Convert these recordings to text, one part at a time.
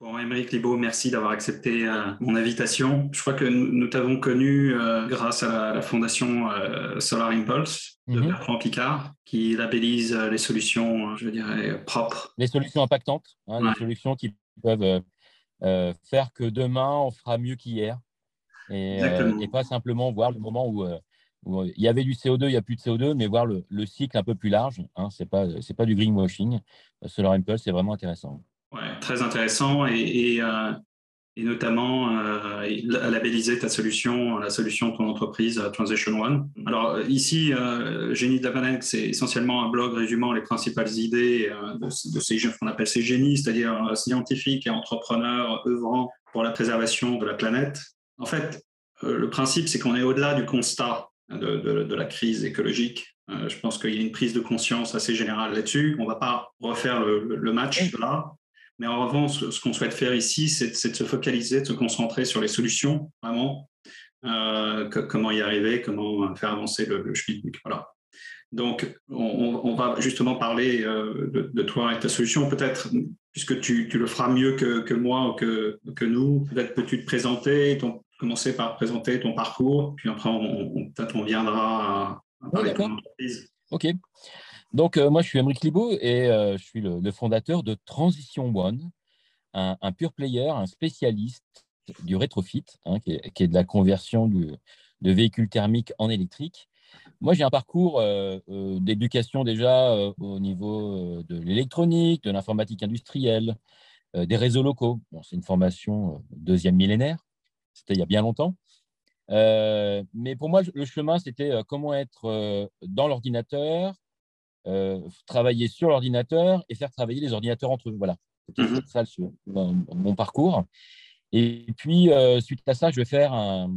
Bon, Émeric Libaud, merci d'avoir accepté euh, mon invitation. Je crois que nous, t'avons connu euh, grâce à la, fondation euh, Solar Impulse de mhm. Bertrand Picard, qui labellise les solutions, je dirais, propres. Les solutions impactantes, hein, les solutions qui peuvent faire que demain, on fera mieux qu'hier. Et, pas simplement voir le moment où, il y avait du CO2, il n'y a plus de CO2, mais voir le, cycle un peu plus large. Hein, Ce n'est pas, pas du greenwashing. Solar Impulse, c'est vraiment intéressant. Ouais, très intéressant et, et, euh, et notamment euh, labelliser ta solution, la solution de ton entreprise euh, Transition One. Alors euh, ici, euh, Génie de la planète, c'est essentiellement un blog résumant les principales idées de, de ces qu'on appelle ces génies, c'est-à-dire scientifiques et entrepreneurs œuvrant pour la préservation de la planète. En fait, le principe, c'est qu'on est au-delà du constat de, de, de, la crise écologique. je pense qu'il y a une prise de conscience assez générale là-dessus. On ne va pas refaire le, le match là, mais en revanche, ce qu'on souhaite faire ici, c'est de se focaliser, de se concentrer sur les solutions, vraiment. Euh, comment y arriver, comment faire avancer le, le Voilà. Donc, on, va justement parler euh, de, toi et de ta solution. Peut-être, puisque tu, le feras mieux que, moi ou que, que nous, peut-être peux-tu te présenter, commencer par présenter ton parcours, puis après, on, peut-être on viendra à, parler de ton entreprise. OK. Donc, euh, moi, je suis Emeric Libaud et euh, je suis le, fondateur de Transition One, un, pure player, un spécialiste du rétrofit, hein, qui, est, de la conversion de véhicules thermiques en électrique. Moi, j'ai un parcours euh, d'éducation déjà au niveau de l'électronique, de l'informatique industrielle, des réseaux locaux. C'est une formation deuxième millénaire, c'était il y a bien longtemps. mais pour moi, le chemin, c'était comment être dans l'ordinateur, euh, travailler sur l'ordinateur et faire travailler les ordinateurs entre eux. Voilà, c'était mhm. ça mon, parcours. Et puis, euh, suite à ça, je vais faire un,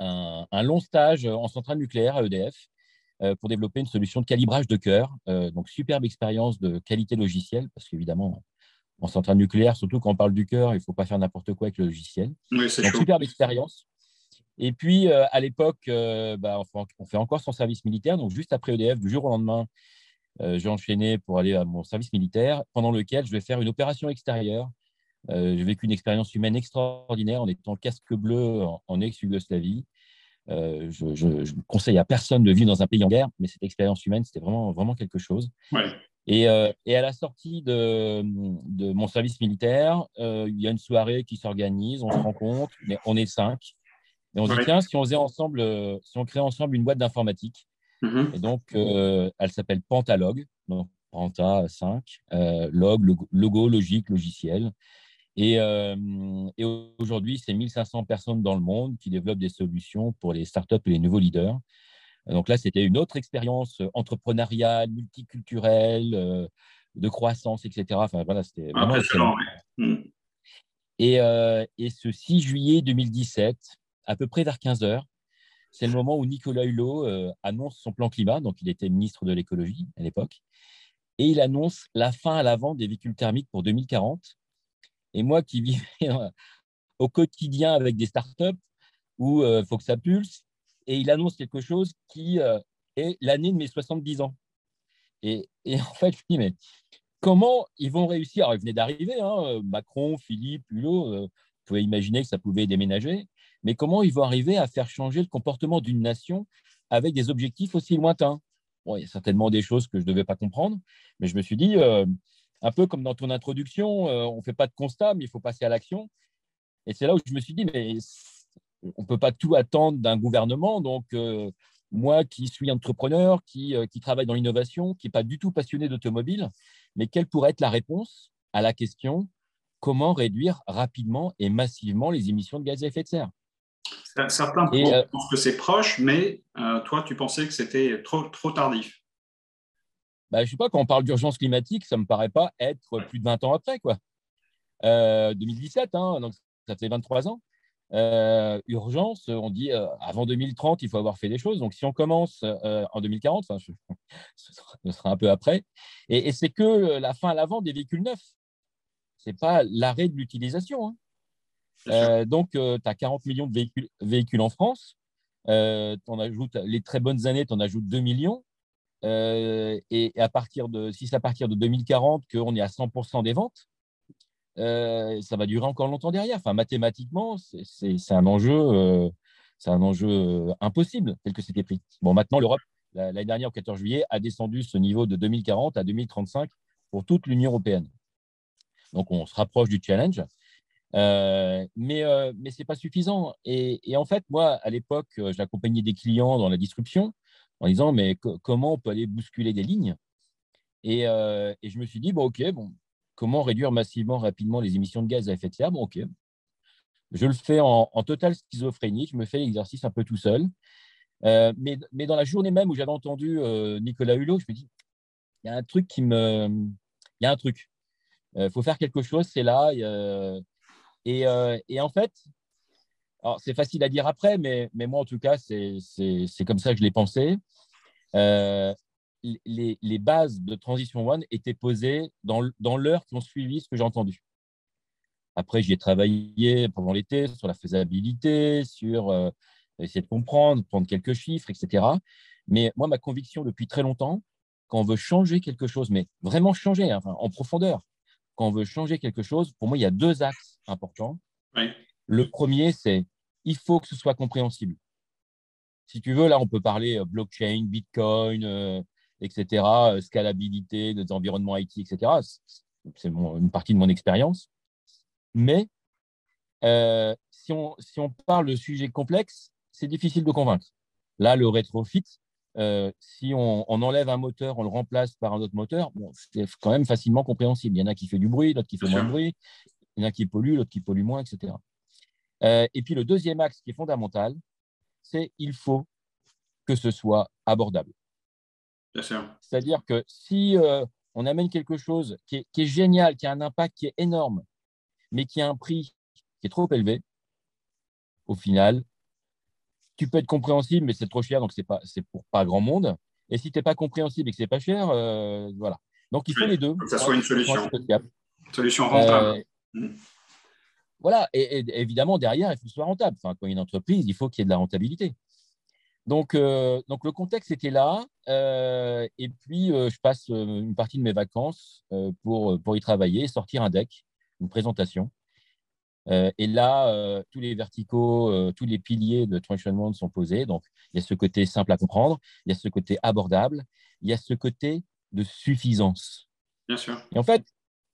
un, long stage en centrale nucléaire à EDF euh, pour développer une solution de calibrage de cœur. donc, superbe expérience de qualité logicielle, parce qu'évidemment, en centrale nucléaire, surtout quand on parle du cœur, il ne faut pas faire n'importe quoi avec le logiciel. Oui, donc, superbe expérience. Et puis, à l'époque, bah, on, fait encore son service militaire. Donc, juste après EDF, du jour au lendemain, euh, j'ai enchaîné pour aller à mon service militaire, pendant lequel je vais faire une opération extérieure. Euh, j'ai vécu une expérience humaine extraordinaire en étant casque bleu en, ex-Yougoslavie. Euh, je, ne conseille à personne de vivre dans un pays en guerre, mais cette expérience humaine, c'était vraiment, vraiment quelque chose. Et, et, à la sortie de, de mon service militaire, il y a une soirée qui s'organise, on se rencontre, mais on est cinq. Et on se dit, tiens, si on, faisait ensemble, si on créait ensemble une boîte d'informatique, Mhm. Et donc, euh, elle s'appelle Pentalog, donc Penta 5, euh, log, logo, logique, logiciel. Et, euh, et aujourd'hui, c'est 1500 personnes dans le monde qui développent des solutions pour les startups et les nouveaux leaders. Donc là, c'était une autre expérience entrepreneuriale, multiculturelle, de croissance, etc. Enfin, voilà, c'était vraiment excellent. Mhm. Et, et, ce 6 juillet 2017, à peu près vers 15 heures, c'est le moment où Nicolas Hulot euh, annonce son plan climat, donc il était ministre de l'écologie à l'époque, et il annonce la fin à la vente des véhicules thermiques pour 2040. Et moi qui vivais au quotidien avec des startups où il euh, faut que ça pulse, et il annonce quelque chose qui euh, est l'année de mes 70 ans. Et, en fait, je me dis, mais comment ils vont réussir? Alors, ils venaient d'arriver, hein, Macron, Philippe, Hulot, vous pouvez imaginer que ça pouvait déménager mais comment ils vont arriver à faire changer le comportement d'une nation avec des objectifs aussi lointains? Bon, Il y a certainement des choses que je ne devais pas comprendre, mais je me suis dit, euh, un peu comme dans ton introduction, euh, on ne fait pas de constat, mais il faut passer à l'action. Et c'est là où je me suis dit, mais on ne peut pas tout attendre d'un gouvernement. Donc, euh, moi qui suis entrepreneur, qui, qui travaille dans l'innovation, qui n'est pas du tout passionné d'automobile, mais quelle pourrait être la réponse à la question comment réduire rapidement et massivement les émissions de gaz à effet de serre? Certains euh, pensent que c'est proche, mais euh, toi, tu pensais que c'était trop, trop tardif. Bah, je ne sais pas, quand on parle d'urgence climatique, ça ne me paraît pas être plus de 20 ans après. Quoi. 2017, euh, hein, donc ça fait 23 ans. urgence, on dit avant 2030, il faut avoir fait des choses. Donc, si on commence en 2040, ce, sera, un peu après. Et, et c'est que la fin à l'avant des véhicules neufs. Ce n'est pas l'arrêt de l'utilisation. Hein. Euh, donc, euh, tu as 40 millions de véhicules, en France. Euh, en ajoutes, les très bonnes années, tu en ajoutes 2 millions. et, à partir de, si c'est à partir de 2040 qu'on est à 100% des ventes, ça va durer encore longtemps derrière. Enfin, mathématiquement, c'est un enjeu, c'est un enjeu impossible tel que c'était pris. Bon, maintenant, l'Europe, l'année dernière, au 14 juillet, a descendu ce niveau de 2040 à 2035 pour toute l'Union européenne. Donc, on se rapproche du challenge. Euh, mais euh, mais ce n'est pas suffisant. Et, en fait, moi, à l'époque, euh, j'accompagnais des clients dans la distribution en disant mais comment on peut aller bousculer des lignes? Et, et, je me suis dit, bon, OK, bon, comment réduire massivement, rapidement les émissions de gaz à effet de serre? Bon, OK. Je le fais en, en totale schizophrénie, je me fais l'exercice un peu tout seul. mais, mais, dans la journée même où j'avais entendu Nicolas Hulot, je me dis, il y a un truc qui me. Il y a un truc. Il faut faire quelque chose, c'est là. Euh, et, en fait, c'est facile à dire après, mais, moi, en tout cas, c'est comme ça que je l'ai pensé. Euh, les, bases de Transition One étaient posées dans, dans l'heure qui ont suivi ce que j'ai entendu. Après, j'y ai travaillé pendant l'été sur la faisabilité, sur euh, essayer de comprendre, prendre quelques chiffres, etc. Mais moi, ma conviction depuis très longtemps, quand on veut changer quelque chose, mais vraiment changer hein, en profondeur, quand on veut changer quelque chose, pour moi, il y a deux axes importants. Le premier, c'est il faut que ce soit compréhensible. Si tu veux, là, on peut parler euh, blockchain, Bitcoin, euh, etc., euh, scalabilité des environnements IT, etc. C'est une partie de mon expérience. Mais si, on, si on parle de sujets complexes, c'est difficile de convaincre. Là, le rétrofit, euh, si on, enlève un moteur, on le remplace par un autre moteur, c'est quand même facilement compréhensible. Il y en a qui fait du bruit, l'autre qui fait moins de bruit, il y en a qui pollue, l'autre qui pollue moins, etc. Euh, et puis le deuxième axe qui est fondamental, c'est il faut que ce soit abordable. C'est-à-dire que si euh, on amène quelque chose qui est, qui est, génial, qui a un impact qui est énorme, mais qui a un prix qui est trop élevé, au final, tu peux être compréhensible, mais c'est trop cher, donc c'est pas, c'est pour pas grand monde. Et si tu n'es pas compréhensible et que c'est pas cher, euh, voilà. Donc il faut les deux. Que ça soit une solution. Solution rentable. Euh. Voilà, et, évidemment, derrière, il faut que ce soit rentable. Enfin, quand il y a une entreprise, il faut qu'il y ait de la rentabilité. Donc, euh, donc le contexte était là. et puis, je passe une partie de mes vacances pour, pour y travailler, sortir un deck, une présentation. Euh, et là, euh, tous les verticaux, euh, tous les piliers de Transition sont posés. Donc, il y a ce côté simple à comprendre, il y a ce côté abordable, il y a ce côté de suffisance. Bien sûr. Et en fait,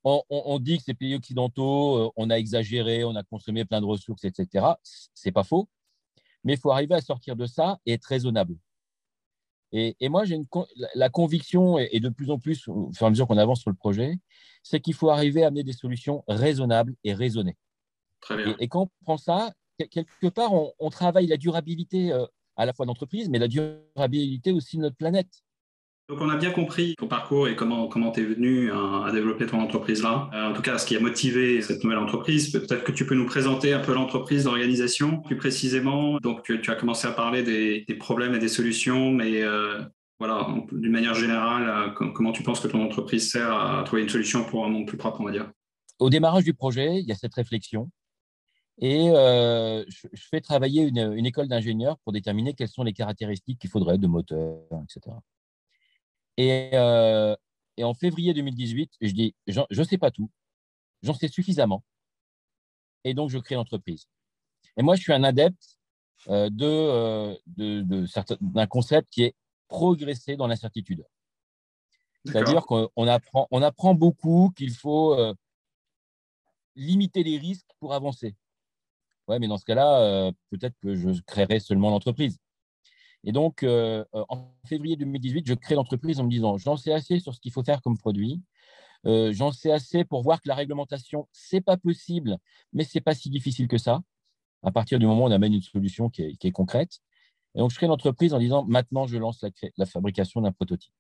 on, dit que ces pays occidentaux, on a exagéré, on a consommé plein de ressources, etc. C'est pas faux, mais il faut arriver à sortir de ça et être raisonnable. Et, moi, j'ai la conviction, et, de plus en plus, au fur et à mesure qu'on avance sur le projet, c'est qu'il faut arriver à amener des solutions raisonnables et raisonnées. Et, quand on prend ça, quelque part, on, travaille la durabilité euh, à la fois d'entreprise, mais la durabilité aussi de notre planète. Donc on a bien compris ton parcours et comment comment tu es venu à, développer ton entreprise là. Euh, en tout cas, ce qui a motivé cette nouvelle entreprise. Peut-être que tu peux nous présenter un peu l'entreprise, l'organisation plus précisément. Donc tu, as commencé à parler des, problèmes et des solutions, mais euh, voilà, d'une manière générale, comment tu penses que ton entreprise sert à trouver une solution pour un monde plus propre, on va dire? Au démarrage du projet, il y a cette réflexion et euh, je, fais travailler une, école d'ingénieurs pour déterminer quelles sont les caractéristiques qu'il faudrait de moteur, etc. Euh, et, en février 2018, je dis, je ne sais pas tout, j'en sais suffisamment. Et donc, je crée l'entreprise. Et moi, je suis un adepte euh, de, d'un concept qui est progresser dans l'incertitude. C'est-à-dire qu'on apprend, on apprend beaucoup qu'il faut limiter les risques pour avancer. Ouais, mais dans ce cas-là, euh, peut-être que je créerai seulement l'entreprise. Et donc, euh, euh, en février 2018, je crée l'entreprise en me disant j'en sais assez sur ce qu'il faut faire comme produit. j'en sais assez pour voir que la réglementation, c'est pas possible, mais c'est pas si difficile que ça. À partir du moment où on amène une solution qui est, concrète. Et donc, je crée l'entreprise en disant maintenant, je lance la, fabrication d'un prototype.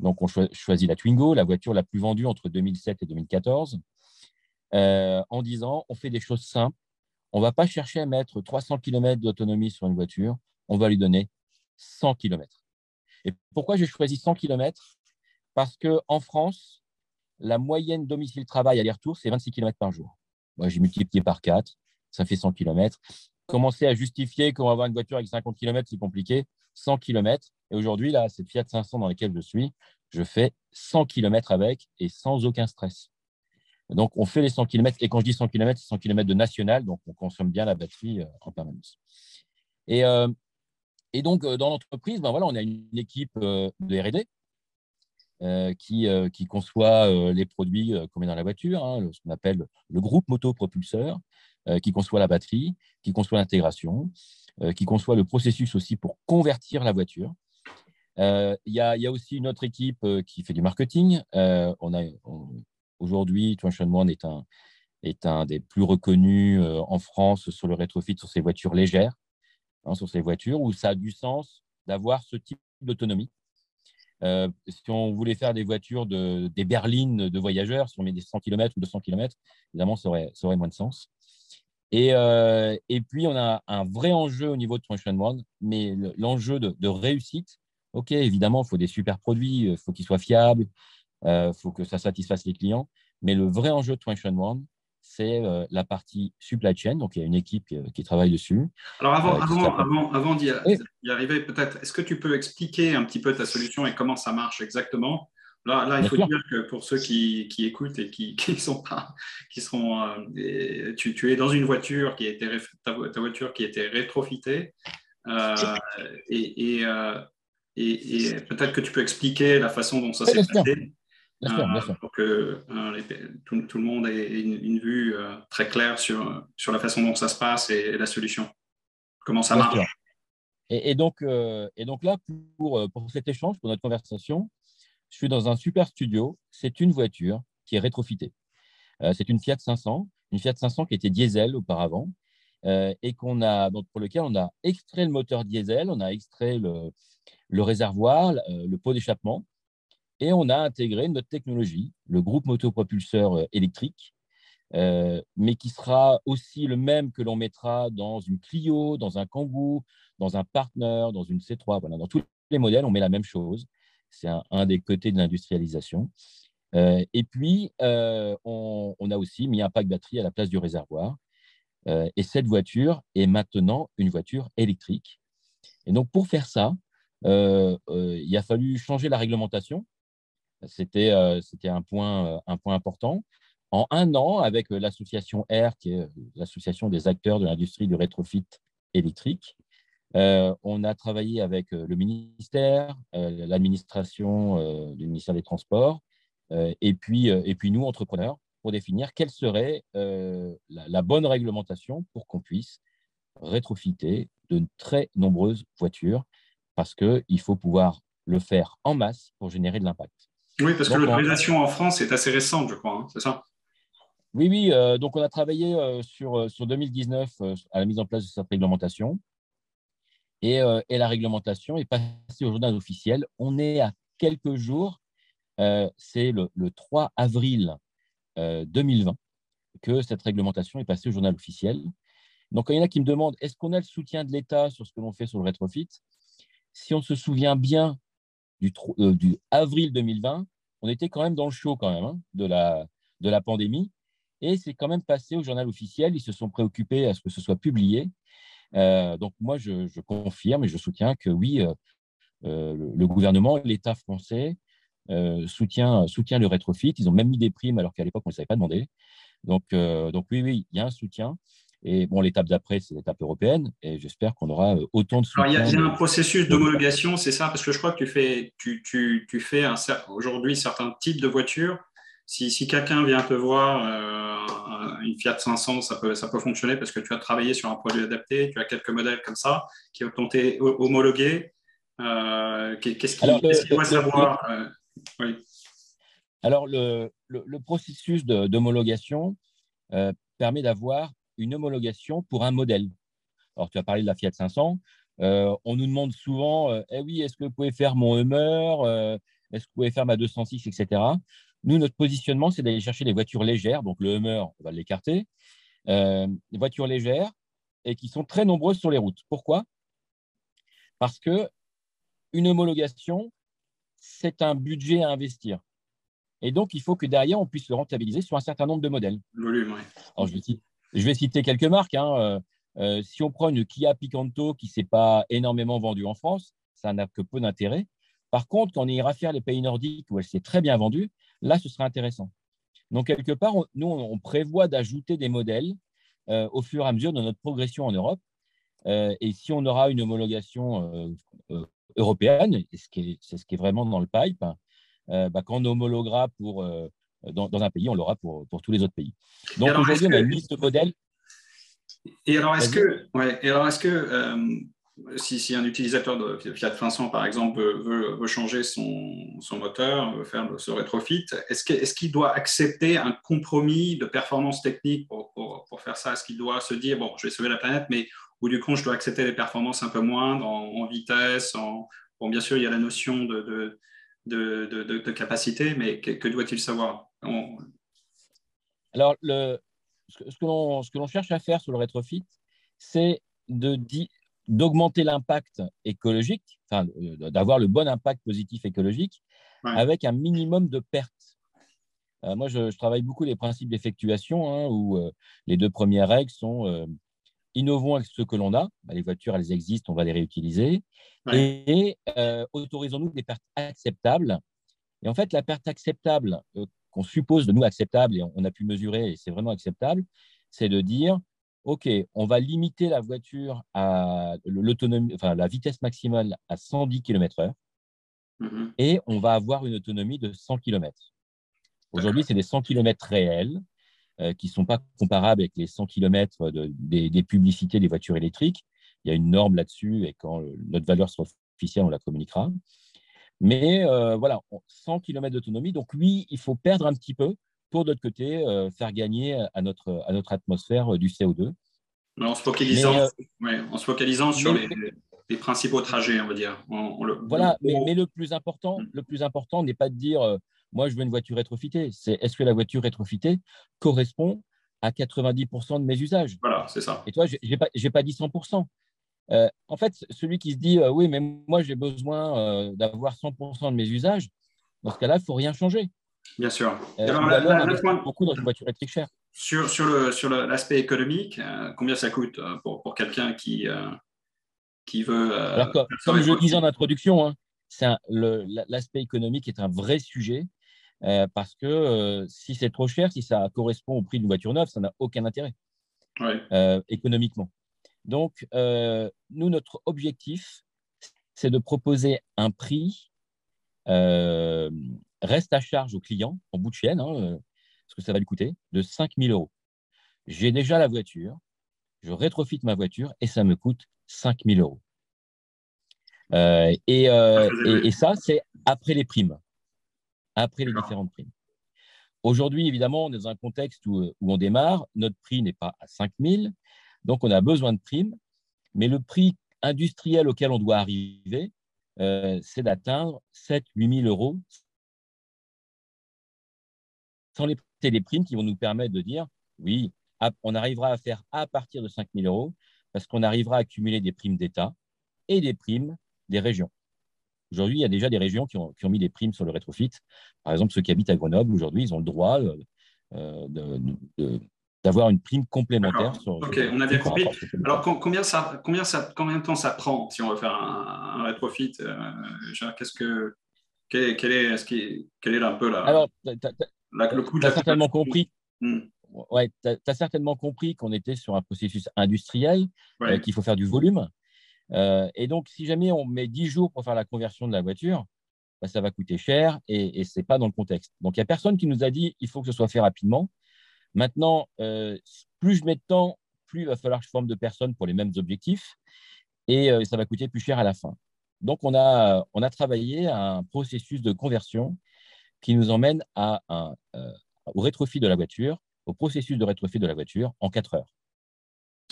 Donc, on choisit la Twingo, la voiture la plus vendue entre 2007 et 2014, en disant on fait des choses simples on ne va pas chercher à mettre 300 km d'autonomie sur une voiture, on va lui donner 100 km. Et pourquoi j'ai choisi 100 km Parce qu'en France, la moyenne domicile-travail aller-retour, c'est 26 km par jour. Moi, j'ai multiplié par 4, ça fait 100 km. Commencer à justifier qu'on va avoir une voiture avec 50 km, c'est compliqué. 100 km. Et aujourd'hui, là, cette Fiat 500 dans laquelle je suis, je fais 100 km avec et sans aucun stress. Donc, on fait les 100 km. Et quand je dis 100 km, c'est 100 km de national. Donc, on consomme bien la batterie en permanence. Et, et donc, dans l'entreprise, ben voilà, on a une équipe de RD qui, qui, conçoit les produits qu'on met dans la voiture, hein, ce qu'on appelle le groupe motopropulseur, qui conçoit la batterie, qui conçoit l'intégration, qui conçoit le processus aussi pour convertir la voiture. Il y, y, a aussi une autre équipe qui fait du marketing. on a, Aujourd'hui, Traction One est un, est un des plus reconnus en France sur le rétrofit sur ces voitures légères, hein, sur ces voitures où ça a du sens d'avoir ce type d'autonomie. Euh, si on voulait faire des voitures, de, des berlines de voyageurs, si on met des 100 km ou 200 km, évidemment, ça aurait, moins de sens. Et, euh, et, puis, on a un vrai enjeu au niveau de Traction One, mais l'enjeu de, réussite, OK, évidemment, il faut des super produits, il faut qu'ils soient fiables, il euh, faut que ça satisfasse les clients, mais le vrai enjeu de Traction One, c'est la partie supply chain. Donc, il y a une équipe qui, travaille dessus. Alors, avant, avant, avant, avant d'y arriver, peut-être, est-ce que tu peux expliquer un petit peu ta solution et comment ça marche exactement? Là, là il faut dire que pour ceux qui, qui écoutent et qui, qui sont pas, qui euh, tu, tu, es dans une voiture qui a été, ta, voiture qui a été rétrofitée euh, et, euh, et, et peut-être que tu peux expliquer la façon dont ça s'est passé. Euh, pour que euh, tout, le monde ait une, vue euh, très claire sur, sur la façon dont ça se passe et, la solution. Comment ça marche. Et, donc, et donc là, pour, pour cet échange, pour notre conversation, je suis dans un super studio. C'est une voiture qui est rétrofitée. c'est une Fiat 500, une Fiat 500 qui était diesel auparavant et qu'on a, donc pour lequel on a extrait le moteur diesel, on a extrait le, le réservoir, le pot d'échappement, et on a intégré notre technologie, le groupe motopropulseur euh, électrique, euh, mais qui sera aussi le même que l'on mettra dans une Clio, dans un Kangoo, dans un Partner, dans une C3. Voilà, dans tous les modèles, on met la même chose. C'est un, des côtés de l'industrialisation. Euh, et puis, on, a aussi mis un pack batterie à la place du réservoir. et cette voiture est maintenant une voiture électrique. Et donc, pour faire ça, il a fallu changer la réglementation c'était euh, un, point, euh, un point important. En un an, avec euh, l'association R, qui est l'association des acteurs de l'industrie du rétrofit électrique, on a travaillé avec le ministère, l'administration du ministère des Transports, et, puis, et puis nous, entrepreneurs, pour définir quelle serait la, bonne réglementation pour qu'on puisse rétrofiter de très nombreuses voitures, parce qu'il faut pouvoir le faire en masse pour générer de l'impact. Oui, parce que l'autorisation en France est assez récente, je crois, hein, c'est ça? Oui, oui. Euh, donc, on a travaillé euh, sur, euh, sur 2019 à la mise en place de cette réglementation. Et, et, la réglementation est passée au journal officiel. On est à quelques jours, c'est le, le, 3 avril 2020 que cette réglementation est passée au journal officiel. Donc, il y en a qui me demandent est-ce qu'on a le soutien de l'État sur ce que l'on fait sur le rétrofit? Si on se souvient bien, du, euh, du, avril 2020, on était quand même dans le show quand même hein, de, la, de la pandémie. Et c'est quand même passé au journal officiel. Ils se sont préoccupés à ce que ce soit publié. Euh, donc moi, je, confirme et je soutiens que oui, euh, le, gouvernement, l'État français soutient, soutient le rétrofit. Ils ont même mis des primes alors qu'à l'époque, on ne savait pas demander. Donc, donc oui, oui, il y a un soutien. Et bon, l'étape d'après, c'est l'étape européenne. Et j'espère qu'on aura euh, autant de soutien. il y a, un processus d'homologation, c'est ça? Parce que je crois que tu fais, tu, tu, tu fais aujourd'hui certains types de voitures. Si, si quelqu'un vient te voir, euh, une Fiat 500, ça peut, ça peut fonctionner parce que tu as travaillé sur un produit adapté, tu as quelques modèles comme ça qui ont été homologués. Euh, qu'est-ce qu'il doit savoir Alors, le, le, le processus d'homologation permet d'avoir une homologation pour un modèle. Alors, tu as parlé de la Fiat 500. Euh, on nous demande souvent, euh, eh oui, est-ce que vous pouvez faire mon Hummer euh, Est-ce que vous pouvez faire ma 206, etc. Nous, notre positionnement, c'est d'aller chercher des voitures légères. Donc, le Hummer, on va l'écarter. des voitures légères et qui sont très nombreuses sur les routes. Pourquoi? Parce que une homologation, c'est un budget à investir. Et donc, il faut que derrière, on puisse le rentabiliser sur un certain nombre de modèles. Volume, oui. Alors, je vais, je vais citer quelques marques. Hein. Euh, euh, si on prend une Kia Picanto qui ne s'est pas énormément vendue en France, ça n'a que peu d'intérêt. Par contre, quand on ira faire les pays nordiques où elle s'est très bien vendue, là, ce sera intéressant. Donc, quelque part, nous, on prévoit d'ajouter des modèles au fur et à mesure de notre progression en Europe. et si on aura une homologation européenne, c'est ce, qui est vraiment dans le pipe, bah, quand on homologuera pour, dans, un pays, on l'aura pour, pour tous les autres pays. Donc aujourd'hui, on a une liste de modèles. Et alors, est-ce que, ouais, et alors, est-ce que si, si, un utilisateur de Fiat 500, par exemple, veut, veut, changer son, son, moteur, veut faire ce rétrofit, est-ce qu'il est qu'il doit accepter un compromis de performance technique pour, pour, pour faire ça? Est-ce qu'il doit se dire, bon, je vais sauver la planète, mais ou du coup, je dois accepter des performances un peu moindres en, vitesse en, Bon, bien sûr, il y a la notion de, de, de, de capacité, mais que, que doit-il savoir? Alors, le, ce que l'on cherche à faire sur le rétrofit, c'est d'augmenter l'impact écologique, enfin, euh, d'avoir le bon impact positif écologique avec un minimum de pertes. Euh, moi, je, travaille beaucoup les principes d'effectuation, hein, où euh, les deux premières règles sont innovons avec ce que l'on a. Bah, les voitures, elles existent, on va les réutiliser. Et autorisons-nous des pertes acceptables. Et en fait, la perte acceptable qu'on suppose de nous acceptable, et on a pu mesurer, et c'est vraiment acceptable, c'est de dire OK, on va limiter la voiture à l'autonomie, enfin, la vitesse maximale à 110 km/h mmh et on va avoir une autonomie de 100 km. Aujourd'hui, c'est des 100 km réels euh, qui ne sont pas comparables avec les 100 km des, publicités des voitures électriques. Il y a une norme là-dessus et quand notre valeur sera officielle, on la communiquera. Mais euh, voilà, 100 km d'autonomie. Donc oui, il faut perdre un petit peu pour d'autre côté euh, faire gagner à notre, à notre atmosphère euh, du CO2. En se focalisant, en se focalisant sur les, les, principaux trajets, on va dire. voilà, mais, le plus important, le plus important n'est pas de dire moi je veux une voiture rétrofitée, c'est est-ce que la voiture rétrofitée correspond à 90% de mes usages? Voilà, c'est ça. Et toi, je n'ai pas, pas dit 100%. En fait, celui qui se dit oui, mais moi j'ai besoin d'avoir 100% de mes usages, dans ce cas-là, il ne faut rien changer. Bien sûr. Euh, beaucoup dans une voiture électrique chère. Sur, sur, le, sur l'aspect économique, euh, combien ça coûte euh, pour, pour quelqu'un qui, qui veut. comme je disais en introduction, hein, l'aspect économique est un vrai sujet parce que si c'est trop cher, si ça correspond au prix d'une voiture neuve, ça n'a aucun intérêt économiquement. Donc, nous, notre objectif, c'est de proposer un prix reste à charge au client, en bout de chaîne, hein, euh, ce que ça va lui coûter, de 5 000 euros. J'ai déjà la voiture, je rétrofite ma voiture et ça me coûte 5 000 euros. Euh, euh, et, ça, c'est après les primes, après les différentes primes. Aujourd'hui, évidemment, on est dans un contexte où, où on démarre, notre prix n'est pas à 5 000, donc on a besoin de primes, mais le prix industriel auquel on doit arriver, c'est d'atteindre 7 8 000 euros sans les primes qui vont nous permettre de dire oui, on arrivera à faire à partir de 5 000 euros parce qu'on arrivera à accumuler des primes d'État et des primes des régions. Aujourd'hui, il y a déjà des régions qui ont, mis des primes sur le rétrofit. Par exemple, ceux qui habitent à Grenoble, aujourd'hui, ils ont le droit euh, euh, d'avoir une prime complémentaire. ok, on a bien compris. Alors, combien, ça, combien, ça, combien de temps ça prend si on veut faire un, rétrofit euh, Qu'est-ce que, quel, est, est, quel est un peu la. Alors, tu as certainement compris. Hmm. Ouais, tu as, certainement compris qu'on était sur un processus industriel, euh, qu'il faut faire du volume. Euh, et donc, si jamais on met 10 jours pour faire la conversion de la voiture, bah, ça va coûter cher et, et ce n'est pas dans le contexte. Donc, il n'y a personne qui nous a dit il faut que ce soit fait rapidement. Maintenant, euh, plus je mets de temps, plus il va falloir que je forme de personnes pour les mêmes objectifs et ça va coûter plus cher à la fin. Donc, on a, on a travaillé à un processus de conversion qui nous emmène à un, euh, au rétrofit de la voiture, au processus de rétrofit de la voiture en 4 heures.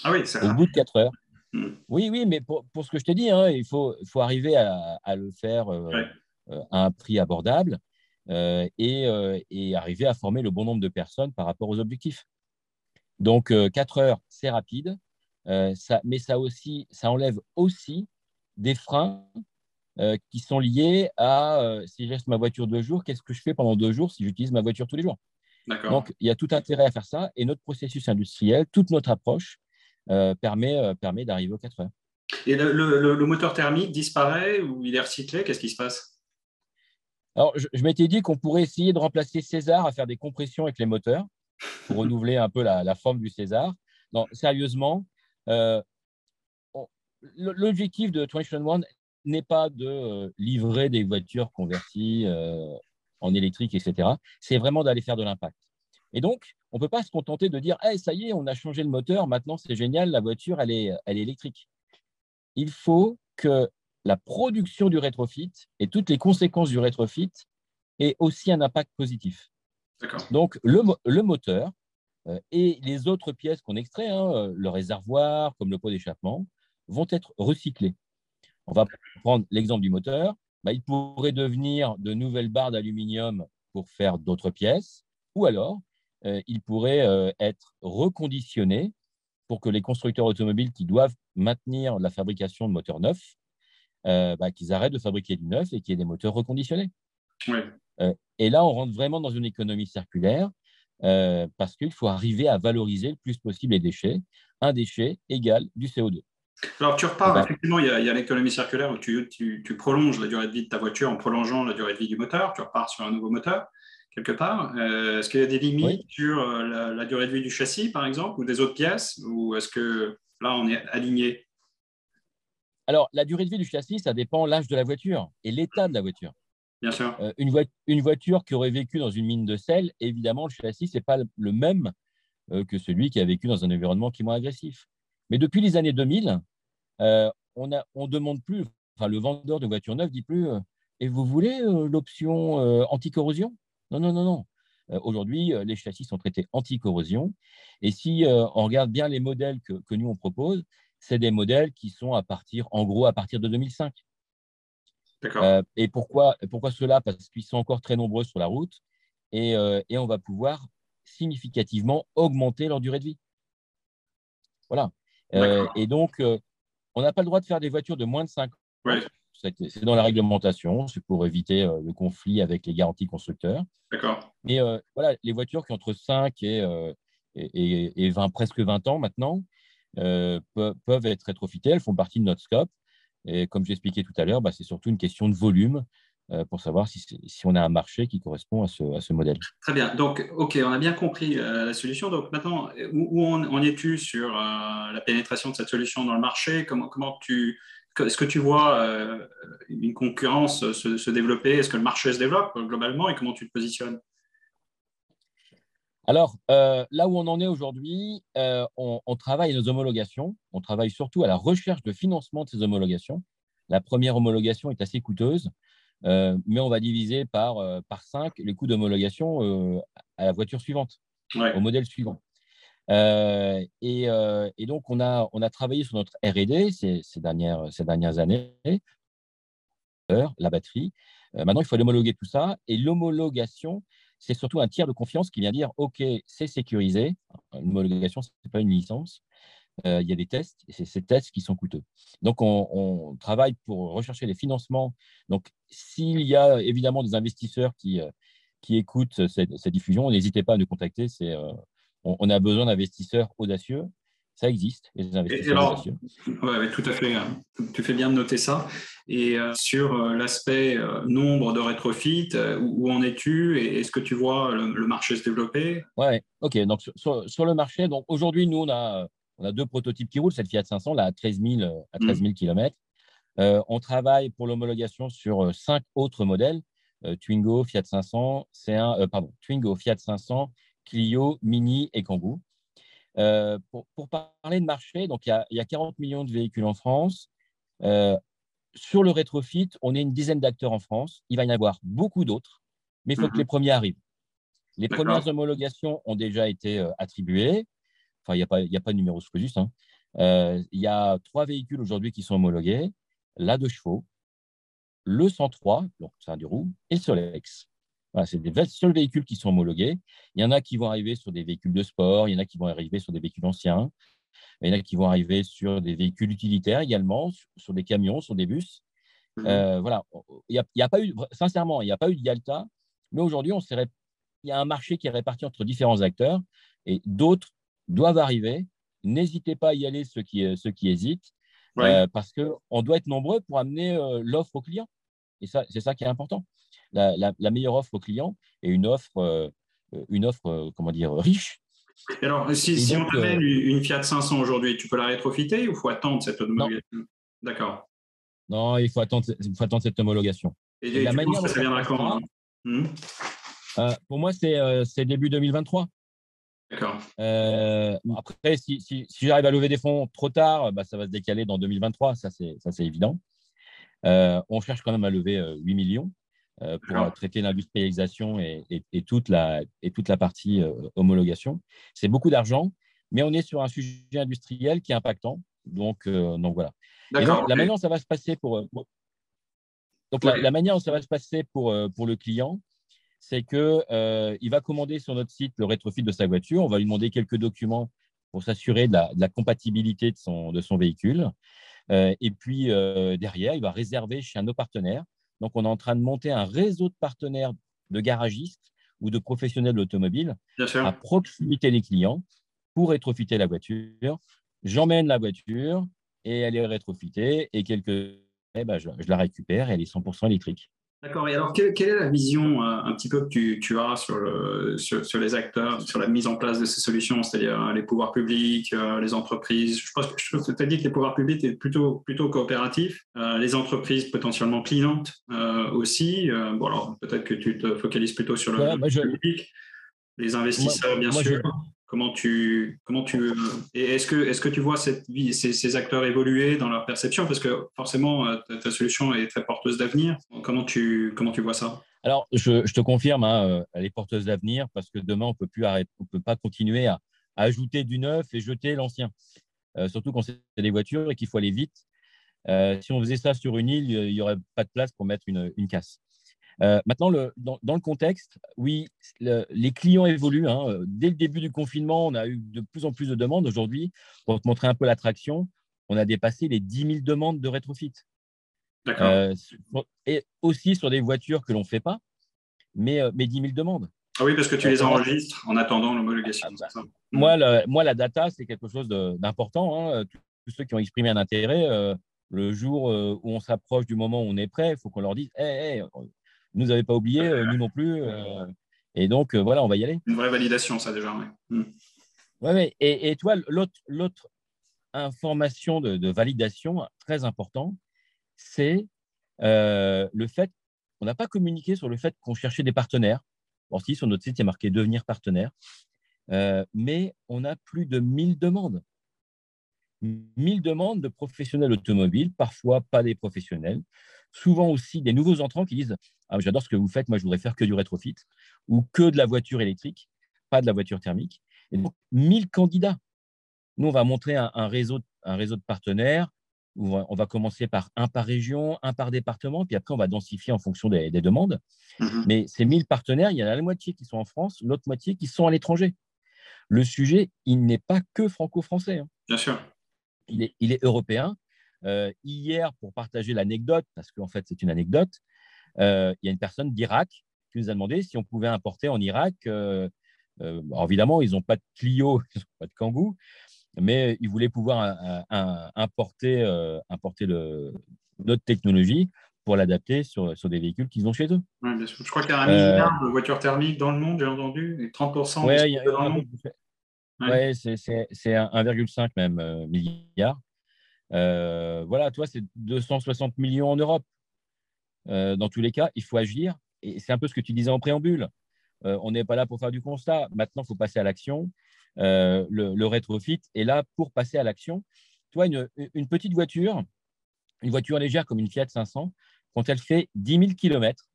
Ah oui, c'est Au bout de 4 heures. Hmm. Oui, oui, mais pour, pour, ce que je t'ai dit, hein, il faut, faut arriver à, à le faire euh, euh, à un prix abordable et, et, arriver à former le bon nombre de personnes par rapport aux objectifs. Donc, 4 heures, c'est rapide, ça, mais ça, aussi, ça enlève aussi des freins euh, qui sont liés à euh, si je laisse ma voiture deux jours, qu'est-ce que je fais pendant deux jours si j'utilise ma voiture tous les jours? Donc, il y a tout intérêt à faire ça et notre processus industriel, toute notre approche euh, permet, permet d'arriver aux 4 heures. Et le, le, moteur thermique disparaît ou il est recyclé? Qu'est-ce qui se passe? Alors, je, m'étais dit qu'on pourrait essayer de remplacer César à faire des compressions avec les moteurs pour renouveler un peu la, forme du César. Non, sérieusement, euh, l'objectif de 2021 n'est pas de euh, livrer des voitures converties euh, en électrique, etc. C'est vraiment d'aller faire de l'impact. Et donc, on ne peut pas se contenter de dire hey, ça y est, on a changé le moteur, maintenant c'est génial, la voiture, elle est, elle est électrique. Il faut que la production du rétrofit et toutes les conséquences du rétrofit aient aussi un impact positif. Donc, le, le moteur euh, et les autres pièces qu'on extrait, hein, le réservoir, comme le pot d'échappement, vont être recyclés. On va prendre l'exemple du moteur. Bah, il pourrait devenir de nouvelles barres d'aluminium pour faire d'autres pièces, ou alors euh, il pourrait euh, être reconditionné pour que les constructeurs automobiles qui doivent maintenir la fabrication de moteurs neufs, euh, bah, qu'ils arrêtent de fabriquer du neuf et qu'il y ait des moteurs reconditionnés. et là, on rentre vraiment dans une économie circulaire parce qu'il faut arriver à valoriser le plus possible les déchets. Un déchet égale du CO2. Alors, tu repars, effectivement, il y a, l'économie circulaire où tu, prolonges la durée de vie de ta voiture en prolongeant la durée de vie du moteur. Tu repars sur un nouveau moteur, quelque part. Euh, est-ce qu'il y a des limites sur euh, la, durée de vie du châssis, par exemple, ou des autres pièces Ou est-ce que là, on est aligné? Alors, la durée de vie du châssis, ça dépend l'âge de la voiture et l'état de la voiture. Bien sûr. Euh, une, une, voiture qui aurait vécu dans une mine de sel, évidemment, le châssis, ce n'est pas le même que celui qui a vécu dans un environnement qui est moins agressif. Mais depuis les années 2000, euh, on ne on demande plus, enfin, le vendeur de voitures neuves dit plus euh, Et vous voulez euh, l'option anti-corrosion? Non, non, non, non. Aujourd'hui, les châssis sont traités anti-corrosion. Et si on regarde bien les modèles que, que nous, on propose, c'est des modèles qui sont à partir, en gros, à partir de 2005. Euh, et pourquoi, pourquoi cela Parce qu'ils sont encore très nombreux sur la route et, et, on va pouvoir significativement augmenter leur durée de vie. Voilà. et donc, on n'a pas le droit de faire des voitures de moins de 5 ans. C'est dans la réglementation, c'est pour éviter euh, le conflit avec les garanties constructeurs. D'accord. Mais euh, voilà, les voitures qui ont entre 5 euh, et, et, 20, presque 20 ans maintenant peuvent, être rétrofitées, elles font partie de notre scope. Et comme j'expliquais tout à l'heure, bah, c'est surtout une question de volume euh, pour savoir si, on a un marché qui correspond à ce, modèle. Très bien. Donc, OK, on a bien compris euh, la solution. Donc, maintenant, où, en, es-tu sur euh, la pénétration de cette solution dans le marché? Comment, Est-ce que tu vois une concurrence se développer? Est-ce que le marché se développe globalement? Et comment tu te positionnes? Alors, là où on en est aujourd'hui, on, on, travaille nos homologations. On travaille surtout à la recherche de financement de ces homologations. La première homologation est assez coûteuse. Euh, mais on va diviser par, euh, par 5 les coûts d'homologation euh, à la voiture suivante, au modèle suivant. Et, et, donc, on a, on a travaillé sur notre RD ces, ces, dernières, ces dernières années, la batterie. maintenant, il faut homologuer tout ça. Et l'homologation, c'est surtout un tiers de confiance qui vient dire OK, c'est sécurisé. Une homologation, ce n'est pas une licence. Euh, il y a des tests, et c'est ces tests qui sont coûteux. Donc, on, travaille pour rechercher les financements. Donc, s'il y a évidemment des investisseurs qui, euh, qui écoutent cette, diffusion, n'hésitez pas à nous contacter. Euh, on, a besoin d'investisseurs audacieux. Ça existe, les investisseurs. Oui, tout à fait. Hein. Tu fais bien de noter ça. Et sur l'aspect nombre de rétrofits, où, en es-tu est-ce que tu vois le, marché se développer? Oui, ok. Donc, sur, sur, le marché, donc aujourd'hui, nous, on a on a deux prototypes qui roulent, cette Fiat 500 là, à 13 000, à 13 km. on travaille pour l'homologation sur euh, cinq autres modèles euh, Twingo, Fiat 500, C1, euh, pardon, Twingo, Fiat 500, Clio, Mini et Kangoo. Pour, parler de marché, donc il y, a, 40 millions de véhicules en France. sur le rétrofit, on est une dizaine d'acteurs en France. Il va y en avoir beaucoup d'autres, mais il faut que mhm. les premiers arrivent. Les premières homologations ont déjà été attribuées. Enfin, il n'y a, pas, a pas de numéro sous juste. Hein. Euh, il y a trois véhicules aujourd'hui qui sont homologués la de chevaux, le 103, donc c'est un du roue, et le Solex. Voilà, c'est les seuls véhicules qui sont homologués. Il y en a qui vont arriver sur des véhicules de sport, il y en a qui vont arriver sur des véhicules anciens, il y en a qui vont arriver sur des véhicules utilitaires également, sur, des camions, sur des bus. Mmh euh, voilà, il n'y a, a, pas eu, sincèrement, il n'y a pas eu de Yalta, mais aujourd'hui, on il y a un marché qui est réparti entre différents acteurs et d'autres doivent arriver. N'hésitez pas à y aller, ceux qui, euh, ceux qui hésitent, euh, parce qu'on doit être nombreux pour amener euh, l'offre au client. Et ça, c'est ça qui est important. La, meilleure offre au client et une offre, une offre comment dire, riche. alors, si, on amène une Fiat 500 aujourd'hui, tu peux la rétrofiter ou il faut attendre cette homologation? D'accord. Non, il faut attendre, il faut attendre cette homologation. Et, la manière ça, ça viendra quand hmm? Pour moi, c'est début 2023. D'accord. Euh, après, si, si, si j'arrive à lever des fonds trop tard, bah, ça va se décaler dans 2023, ça c'est évident. Euh, on cherche quand même à lever 8 euh, millions pour traiter l'industrialisation et, et, toute la, et toute la partie homologation. C'est beaucoup d'argent, mais on est sur un sujet industriel qui est impactant. Donc, donc voilà. Donc, la manière dont ça va se passer pour, donc, la, la, manière dont ça va se passer pour, pour le client, c'est qu'il euh, va commander sur notre site le rétrofit de sa voiture. On va lui demander quelques documents pour s'assurer de, la, compatibilité de son, de son véhicule. Euh, et puis, euh, derrière, il va réserver chez un de nos partenaires. Donc, on est en train de monter un réseau de partenaires de garagistes ou de professionnels automobiles à proximité des clients pour rétrofiter la voiture. J'emmène la voiture et elle est rétrofitée et quelques eh ben, je, je, la récupère et elle est 100% électrique. D'accord. Et alors, quelle, est la vision euh, un petit peu que tu, tu as sur, le, sur, les acteurs, sur la mise en place de ces solutions, c'est-à-dire euh, les pouvoirs publics, euh, les entreprises? Je pense que tu as dit que les pouvoirs publics étaient plutôt, plutôt coopératifs, les entreprises potentiellement clientes aussi. bon, alors peut-être que tu te focalises plutôt sur le, public, les investisseurs, bien sûr. Comment tu, comment tu, et est-ce que, est-ce que tu vois cette vie, ces, acteurs évoluer dans leur perception? Parce que forcément, euh, ta, solution est très porteuse d'avenir. Comment tu, comment tu vois ça? Alors, je, te confirme, hein, euh, elle est porteuse d'avenir parce que demain, on peut plus arrêter, on peut pas continuer à, ajouter du neuf et jeter l'ancien. Euh, surtout quand c'est des voitures et qu'il faut aller vite. si on faisait ça sur une île, il n'y aurait pas de place pour mettre une, une casse. Euh, maintenant, dans, le contexte, oui, les clients évoluent. Hein. Dès le début du confinement, on a eu de plus en plus de demandes. Aujourd'hui, pour te montrer un peu l'attraction, on a dépassé les 10 000 demandes de rétrofit. D'accord. Euh, et aussi sur des voitures que l'on ne fait pas, mais, euh, mais 10 000 demandes. Ah oui, parce que tu les enregistres en attendant l'homologation. Ah, bah, moi, moi, la data, c'est quelque chose d'important. Hein. Tous ceux qui ont exprimé un intérêt, le jour où on s'approche du moment où on est prêt, il faut qu'on leur dise hey, nous n'avez pas oublié, euh, nous non plus. Euh, et donc, euh, voilà, on va y aller. Une vraie validation, ça déjà. Oui, hmm. ouais, Et, et, toi, l'autre information de, validation très important, c'est le fait on n'a pas communiqué sur le fait qu'on cherchait des partenaires. Bon, si, sur notre site, il y a marqué devenir partenaire. mais on a plus de 1000 demandes. 1000 demandes de professionnels automobiles, parfois pas des professionnels, souvent aussi des nouveaux entrants qui disent ah, J'adore ce que vous faites, moi je voudrais faire que du rétrofit ou que de la voiture électrique, pas de la voiture thermique. Et donc, 1000 candidats. Nous, on va montrer un, réseau, un réseau de partenaires où on va commencer par un par région, un par département, puis après on va densifier en fonction des, demandes. Mhm. Mais ces 1000 partenaires, il y en a la moitié qui sont en France, l'autre moitié qui sont à l'étranger. Le sujet, il n'est pas que franco-français. Hein. Bien sûr. Il est, il est européen. Euh, hier, pour partager l'anecdote, parce qu'en fait c'est une anecdote, il y a une personne d'Irak qui nous a demandé si on pouvait importer en Irak. Euh, évidemment, ils n'ont pas de Clio, ils n'ont pas de Kangoo, mais ils voulaient pouvoir importer, importer le, notre technologie pour l'adapter sur, sur, des véhicules qu'ils ont chez eux. bien sûr. Je crois qu'il y a un milliard de voitures thermiques dans le monde, j'ai entendu, et 30% ouais, y a, dans le monde. Ouais, c'est 1,5 même milliard. Euh, voilà, toi, c'est 260 millions en Europe. Euh, dans tous les cas, il faut agir. Et c'est un peu ce que tu disais en préambule. Euh, on n'est pas là pour faire du constat. Maintenant, il faut passer à l'action. Le, le, rétrofit est là pour passer à l'action. Toi, une, une, petite voiture, une voiture légère comme une Fiat 500, quand elle fait 10 000 km,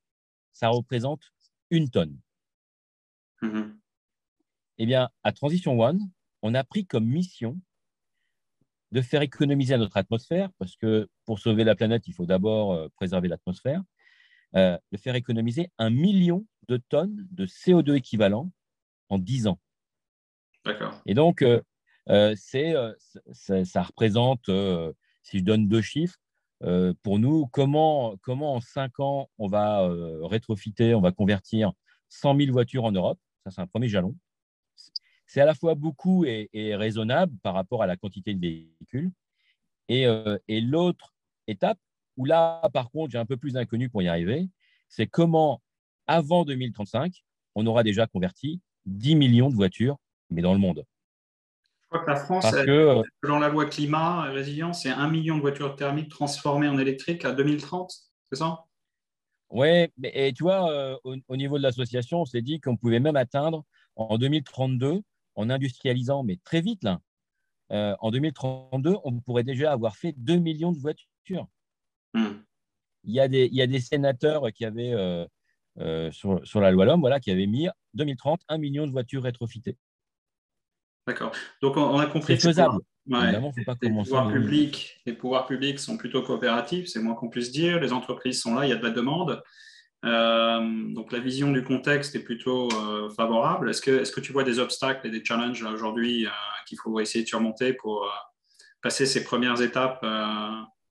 ça représente une tonne. Mm-hmm. Eh bien, à Transition One, on a pris comme mission de faire économiser notre atmosphère, parce que pour sauver la planète, il faut d'abord euh, préserver l'atmosphère, euh, de faire économiser un million de tonnes de CO2 équivalent en 10 ans. D'accord. Et donc, euh, c'est, ça, représente, si je donne deux chiffres, pour nous, comment, comment en 5 ans on va rétrofiter, on va convertir 100 000 voitures en Europe? Ça, c'est un premier jalon c'est à la fois beaucoup et, raisonnable par rapport à la quantité de véhicules. Et, euh, et l'autre étape, où là, par contre, j'ai un peu plus d'inconnu pour y arriver, c'est comment, avant 2035, on aura déjà converti 10 millions de voitures, mais dans le monde. Je crois que la France, euh, selon la loi climat et résilience, c'est 1 million de voitures thermiques transformées en électriques à 2030, c'est ça? Oui, mais tu vois, euh, au, niveau de l'association, on s'est dit qu'on pouvait même atteindre en 2032, en industrialisant, mais très vite, là, euh, en 2032, on pourrait déjà avoir fait 2 millions de voitures. Hmm. Il, y a des, il y a des sénateurs qui avaient, euh, euh, sur, sur, la loi L'Homme, voilà, qui avaient mis 2030 1 million de voitures rétrofitées. D'accord. Donc, on, a compris. C'est faisable. Évidemment, faut pas les, pouvoirs publics, les pouvoirs publics sont plutôt coopératifs, c'est moins qu'on puisse dire. Les entreprises sont là, il y a de la demande. Euh, donc la vision du contexte est plutôt euh, favorable. Est-ce que, est que tu vois des obstacles et des challenges aujourd'hui euh, qu'il faut essayer de surmonter pour passer ces premières étapes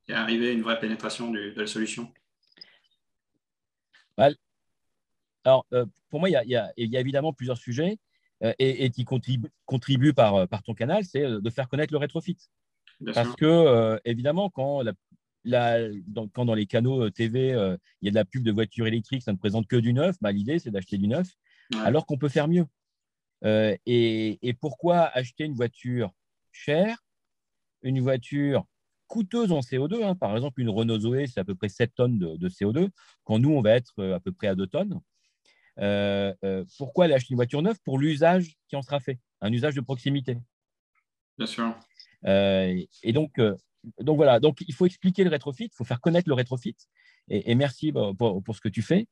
et arriver à une vraie pénétration de la solution? Bah, Alors, pour moi, il y, a, évidemment plusieurs sujets et, qui contribuent, contribuent par, par ton canal, c'est de faire connaître le rétrofit. Parce que, évidemment, quand la quand dans les canaux euh, TV, euh, il y a de la pub de voitures électriques, ça ne présente que du neuf, bah, l'idée, c'est d'acheter du neuf, alors qu'on peut faire mieux. Euh, et, pourquoi acheter une voiture chère, une voiture coûteuse en CO2 hein? Par exemple, une Renault Zoé, c'est à peu près 7 tonnes de, CO2, quand nous, on va être à peu près à 2 tonnes. pourquoi aller acheter une voiture neuve Pour l'usage qui en sera fait, un usage de proximité. Bien sûr. et donc, donc voilà, donc il faut expliquer le rétrofit, il faut faire connaître le rétrofit. Et, merci bah, pour, ce que tu fais.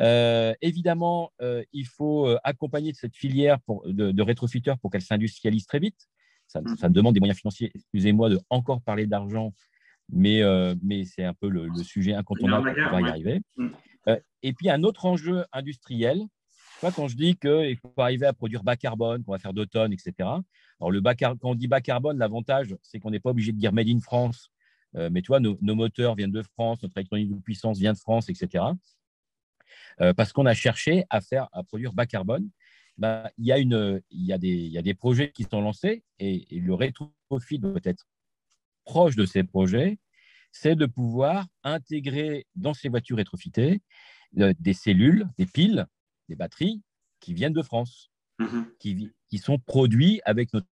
Euh, évidemment, euh, il faut euh, accompagner cette filière de, de pour qu'elle s'industrialise très vite. Ça, mm. demande des moyens financiers. Excusez-moi de encore parler d'argent, mais, mais c'est un peu le, sujet incontournable pour pouvoir y arriver. Mm. et puis, un autre enjeu industriel, quand je dis qu'il faut arriver à produire bas carbone, qu'on va faire 2 tonnes, etc. Alors, le bas quand on dit bas carbone, l'avantage, c'est qu'on n'est pas obligé de dire made in France. Euh, mais toi, nos, moteurs viennent de France, notre électronique de puissance vient de France, etc. Euh, parce qu'on a cherché à faire, à produire bas carbone. Bah, il, y a une, il, y a des, il y a des projets qui sont lancés et, le rétrofit doit être proche de ces projets. C'est de pouvoir intégrer dans ces voitures rétrofitées euh, des cellules, des piles des batteries qui viennent de France, mhm. qui, qui, sont produits avec notre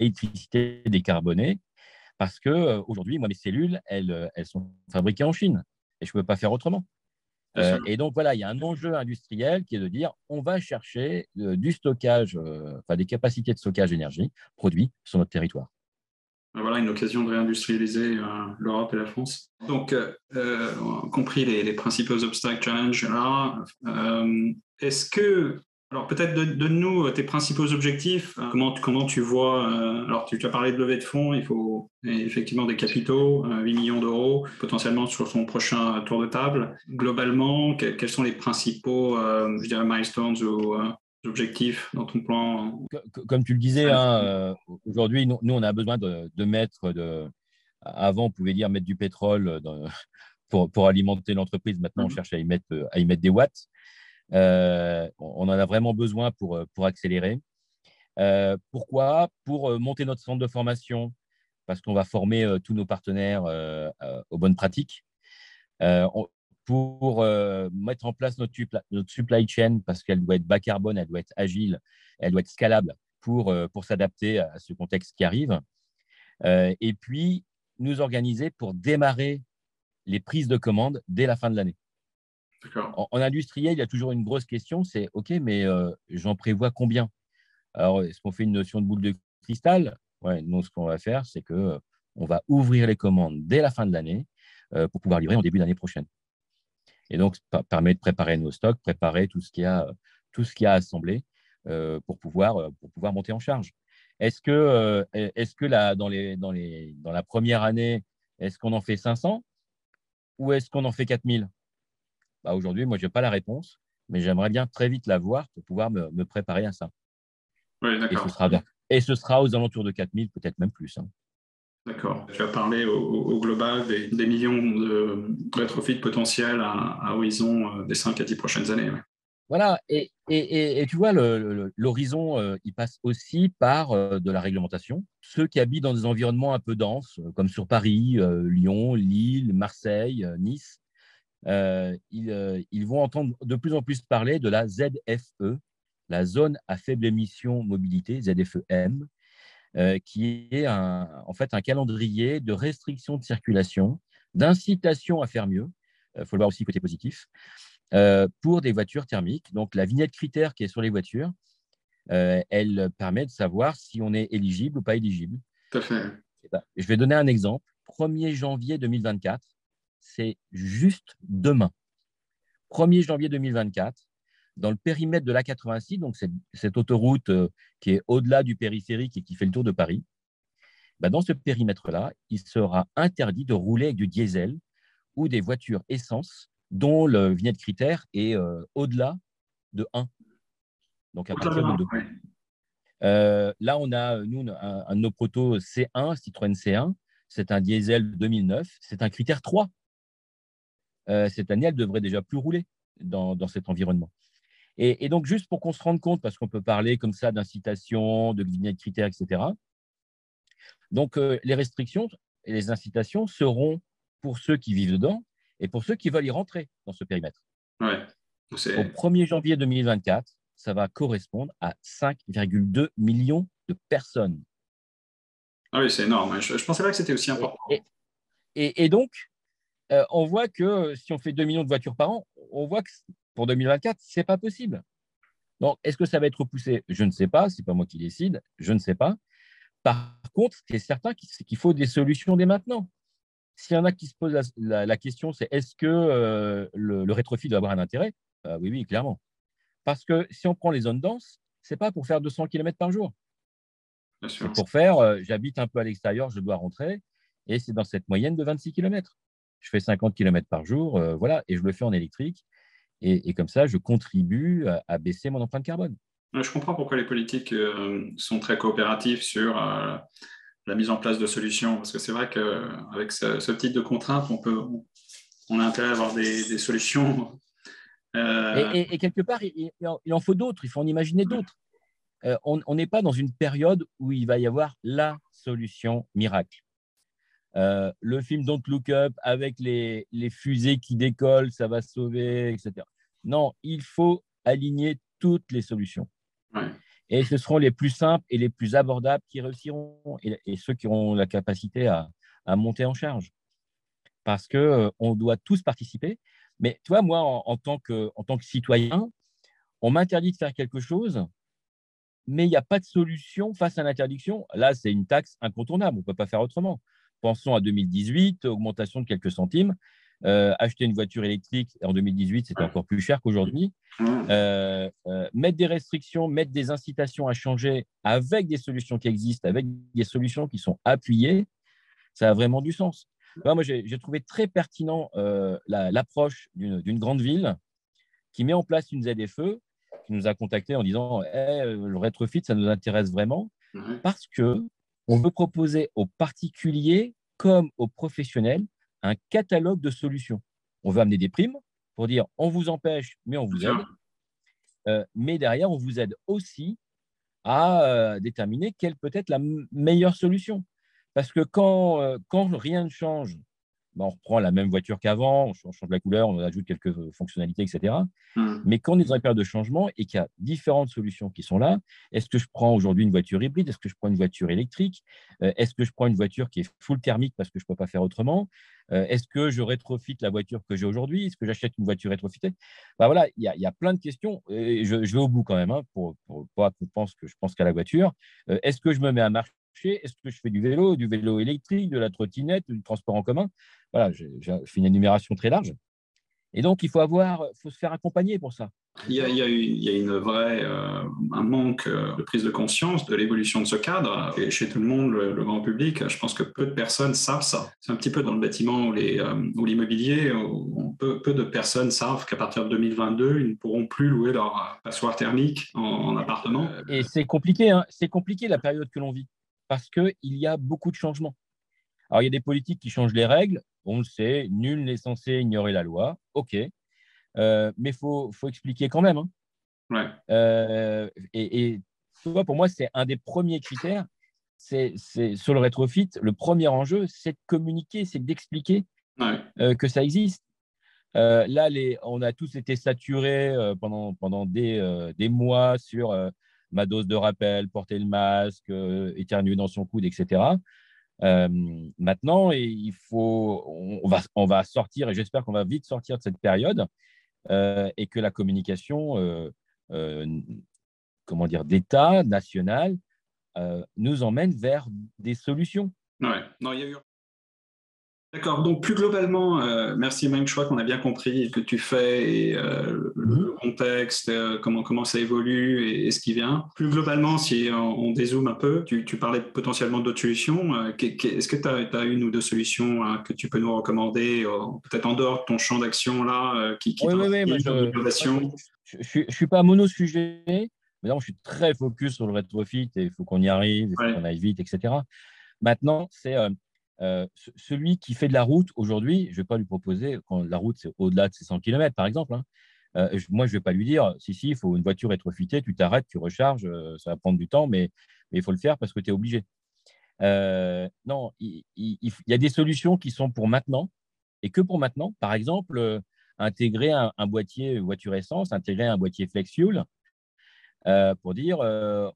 électricité décarbonée. Parce que euh, aujourd'hui, moi, mes cellules, elles, euh, elles sont fabriquées en Chine et je ne peux pas faire autrement. Euh, et donc voilà, il y a un enjeu industriel qui est de dire on va chercher du stockage, enfin des capacités de stockage d'énergie produits sur notre territoire. Voilà une occasion de réindustrialiser l'Europe et la France. Donc, compris les, les, principaux obstacles, challenges là. Est-ce que, alors peut-être donne-nous tes principaux objectifs, hein. comment, comment tu vois, euh, alors tu, as parlé de levée de fonds, il faut effectivement des capitaux, 8 euh, millions d'euros, potentiellement sur son prochain tour de table. Globalement, quels sont les principaux, euh, je dirais, milestones ou objectifs dans ton plan? Comme tu le disais, hein, aujourd'hui, nous, on a besoin de, mettre, de... avant on pouvait dire mettre du pétrole pour, pour alimenter l'entreprise, maintenant on mmh cherche à y mettre, à y mettre des watts. Euh, on en a vraiment besoin pour, euh, pour accélérer. Euh, pourquoi? Pour monter notre centre de formation, parce qu'on va former tous nos partenaires aux bonnes pratiques. pour mettre en place notre, notre supply chain, parce qu'elle doit être bas carbone, elle doit être agile, elle doit être scalable pour, pour s'adapter à ce contexte qui arrive. et puis, nous organiser pour démarrer les prises de commandes dès la fin de l'année. En, industriel, il y a toujours une grosse question, c'est OK, mais euh, j'en prévois combien? Alors, est-ce qu'on fait une notion de boule de cristal? Ouais, Non, ce qu'on va faire, c'est que euh, on va ouvrir les commandes dès la fin de l'année euh, pour pouvoir livrer en début d'année prochaine. Et donc, ça permet de préparer nos stocks, préparer tout ce qui a, tout ce qui a assemblé pour, pouvoir, pour pouvoir monter en charge. Est-ce que, est que dans, les, dans, les, dans la première année, est-ce qu'on en fait 500 ou est-ce qu'on en fait 4000 bah, aujourd'hui, moi, je n'ai pas la réponse, mais j'aimerais bien très vite la voir pour pouvoir me, préparer à ça. Oui, d'accord. Et, ce sera aux alentours de 4000, peut-être même plus. Hein. D'accord. Tu as parlé au, global des, millions de rétrofits potentiels à, horizon euh, des 5 à 10 prochaines années. Voilà, et, et, tu vois, l'horizon, euh, il passe aussi par euh, de la réglementation. Ceux qui habitent dans des environnements un peu denses, comme sur Paris, Lyon, Lille, Marseille, Nice, ils, ils, vont entendre de plus en plus parler de la ZFE, la zone à faible émission mobilité, ZFEM, qui est un, en fait un calendrier de restriction de circulation, d'incitation à faire mieux, il faut le voir aussi côté positif, pour des voitures thermiques. Donc la vignette critère qui est sur les voitures, elle permet de savoir si on est éligible ou pas éligible. Tout à fait. Je vais donner un exemple. 1er janvier 2024, c'est juste demain. 1er janvier 2024, dans le périmètre de l'A86, donc cette, autoroute euh, qui est au-delà du périphérique et qui fait le tour de Paris, bah, dans ce périmètre-là, il sera interdit de rouler avec du diesel ou des voitures essence dont le vignette critère est euh, au-delà de 1. Donc à partir de 2. Euh, là, on a, nous, un, de nos protos C1, Citroën C1, c'est un diesel 2009, c'est un critère 3. Cette année, elle devrait déjà plus rouler dans cet environnement. Et, donc, juste pour qu'on se rende compte, parce qu'on peut parler comme ça d'incitation, de vignettes critères, etc. Donc, euh, les restrictions et les incitations seront pour ceux qui vivent dedans et pour ceux qui veulent y rentrer dans ce périmètre. Ouais, Au 1er janvier 2024, ça va correspondre à 5,2 millions de personnes. Ah oui, c'est énorme. Je ne pensais pas que c'était aussi important. Et, donc, euh, on voit que si on fait 2 millions de voitures par an, on voit que pour 2024, ce n'est pas possible. Donc, est-ce que ça va être repoussé? Je ne sais pas. Ce n'est pas moi qui décide. Je ne sais pas. Par contre, ce qui est certain, c'est qu'il faut des solutions dès maintenant. S'il y en a qui se posent la, question, c'est est-ce que euh, le, rétrofit doit avoir un intérêt? Euh, Oui, oui, clairement. Parce que si on prend les zones denses, ce n'est pas pour faire 200 km par jour. C'est pour faire, euh, j'habite un peu à l'extérieur, je dois rentrer, et c'est dans cette moyenne de 26 km. Je fais 50 km par jour, voilà, et je le fais en électrique. Et, comme ça, je contribue à, baisser mon empreinte carbone. Je comprends pourquoi les politiques euh, sont très coopératifs sur euh, la mise en place de solutions, parce que c'est vrai qu'avec ce, ce, type de contraintes, on, peut, on a intérêt à avoir des, solutions. Euh, et, quelque part, il, en faut d'autres, il faut en imaginer d'autres. on n'est pas dans une période où il va y avoir la solution miracle. Le film Don't Look Up avec les, les, fusées qui décollent, ça va sauver, etc. Non, il faut aligner toutes les solutions. Et ce seront les plus simples et les plus abordables qui réussiront et, ceux qui auront la capacité à, monter en charge. Parce qu'on euh, on doit tous participer. Mais toi, moi, en, tant que, en tant que citoyen, on m'interdit de faire quelque chose, mais il n'y a pas de solution face à l'interdiction. Là, c'est une taxe incontournable, on ne peut pas faire autrement. Pensons à 2018, augmentation de quelques centimes. Euh, acheter une voiture électrique en 2018, c'était encore plus cher qu'aujourd'hui. Euh, euh, mettre des restrictions, mettre des incitations à changer avec des solutions qui existent, avec des solutions qui sont appuyées, ça a vraiment du sens. moi, j'ai trouvé très pertinent l'approche d'une grande ville qui met en place une ZFE, qui nous a contactés en disant eh, le retrofit, ça nous intéresse vraiment, parce que on veut proposer aux particuliers comme aux professionnels un catalogue de solutions. On veut amener des primes pour dire on vous empêche, mais on vous aide. Euh, mais derrière, on vous aide aussi à euh, déterminer quelle peut être la meilleure solution. Parce que quand, euh, quand rien ne change bah, on reprend la même voiture qu'avant, on change la couleur, on ajoute quelques fonctionnalités, etc. Hmm. Mais quand on est dans une période de changement et qu'il y a différentes solutions qui sont là, est-ce que je prends aujourd'hui une voiture hybride? Est-ce que je prends une voiture électrique? Euh, Est-ce que je prends une voiture qui est full thermique parce que je ne peux pas faire autrement? Euh, Est-ce que je rétrofite la voiture que j'ai aujourd'hui? Est-ce que j'achète une voiture rétrofitée? Bah voilà, Il y, a plein de questions. Et je, vais au bout quand même, hein, pour, pour pas qu'on pense que je pense qu'à la voiture. Euh, est-ce que je me mets à marcher est-ce que je fais du vélo, du vélo électrique, de la trottinette, du transport en commun? Voilà, j'ai fait une énumération très large. Et donc, il faut avoir, faut se faire accompagner pour ça. Il y a, il y a, une vraie, euh, un manque euh, de prise de conscience de l'évolution de ce cadre. Et chez tout le monde, le, grand public, je pense que peu de personnes savent ça. C'est un petit peu dans le bâtiment ou euh, l'immobilier, peu, de personnes savent qu'à partir de 2022, ils ne pourront plus louer leur passoire thermique en, appartement. Et c'est compliqué, hein. c'est compliqué la période que l'on vit parce qu'il y a beaucoup de changements. Alors, il y a des politiques qui changent les règles, on le sait, nul n'est censé ignorer la loi, ok, euh, mais il faut, faut, expliquer quand même. Hein. Euh, et, pour moi, c'est un des premiers critères. C'est sur le rétrofit, le premier enjeu, c'est de communiquer, c'est d'expliquer euh, que ça existe. là, les, on a tous été saturés pendant, pendant des, des mois sur ma dose de rappel, porter le masque, éternuer dans son coude, etc. maintenant, il faut, on, va, on va sortir, et j'espère qu'on va vite sortir de cette période, et que la communication, comment dire, d'État, national, nous emmène vers des solutions. Ouais, non, il y a eu D'accord. Donc plus globalement, euh, merci Mike, je crois qu'on a bien compris ce que tu fais et euh, le mhm. contexte, euh, comment, comment ça évolue et, ce qui vient. Plus globalement, si on, dézoome un peu, tu, parlais potentiellement d'autres solutions. Est-ce que tu as, une ou deux solutions que tu peux nous recommander, peut-être en dehors de ton champ d'action là, qui, qui oui, oui, oui, je ne suis pas mono-sujet, mais non, je suis très focus sur le retrofit et il faut qu'on y arrive, il faut qu'on aille vite, etc. Maintenant, c'est euh, celui qui fait de la route aujourd'hui, je ne vais pas lui proposer, quand la route c'est au-delà de 100 km par exemple, hein, euh, moi je ne vais pas lui dire, si, si, il faut une voiture rétrofitée, tu t'arrêtes, tu recharges, euh, ça va prendre du temps, mais, il faut le faire parce que tu es obligé. non, il, y a des solutions qui sont pour maintenant et que pour maintenant. Par exemple, intégrer un, boîtier voiture essence, intégrer un boîtier flex fuel. pour dire